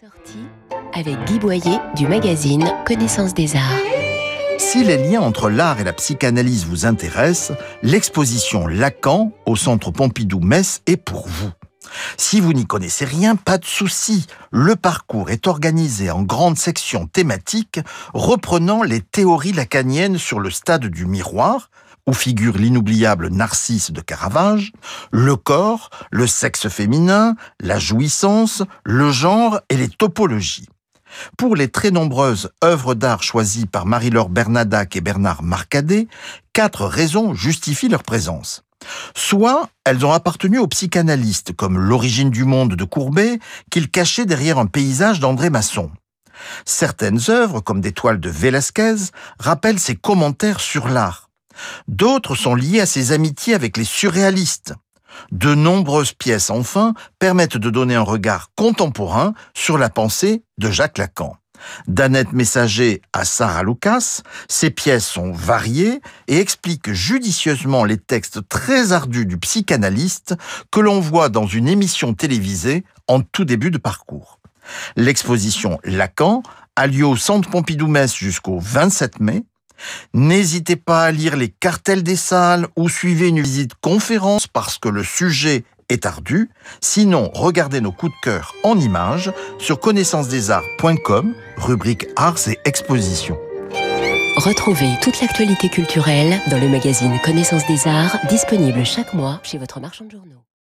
sortie avec Guy Boyer du magazine Connaissance des Arts. Si les liens entre l'art et la psychanalyse vous intéressent, l'exposition Lacan au Centre Pompidou-Metz est pour vous. Si vous n'y connaissez rien, pas de souci. Le parcours est organisé en grandes sections thématiques reprenant les théories lacaniennes sur le stade du miroir, où figure l'inoubliable Narcisse de Caravage, le corps, le sexe féminin, la jouissance, le genre et les topologies. Pour les très nombreuses œuvres d'art choisies par Marie-Laure Bernadac et Bernard Marcadet, quatre raisons justifient leur présence. Soit elles ont appartenu aux psychanalystes, comme L'origine du monde de Courbet, qu'il cachait derrière un paysage d'André Masson. Certaines œuvres, comme des toiles de Velázquez, rappellent ses commentaires sur l'art. D'autres sont liées à ses amitiés avec les surréalistes. De nombreuses pièces, enfin, permettent de donner un regard contemporain sur la pensée de Jacques Lacan. D'Annette Messager à Sarah Lucas, ces pièces sont variées et expliquent judicieusement les textes très ardus du psychanalyste que l'on voit dans une émission télévisée en tout début de parcours. L'exposition Lacan a lieu au Centre Pompidou-Metz jusqu'au 27 mai. N'hésitez pas à lire les cartels des salles ou suivez une visite conférence parce que le sujet est ardu. Sinon, regardez nos coups de cœur en images sur connaissancesdesarts.com, rubrique Arts et Expositions. Retrouvez toute l'actualité culturelle dans le magazine Connaissance des Arts, disponible chaque mois chez votre marchand de journaux.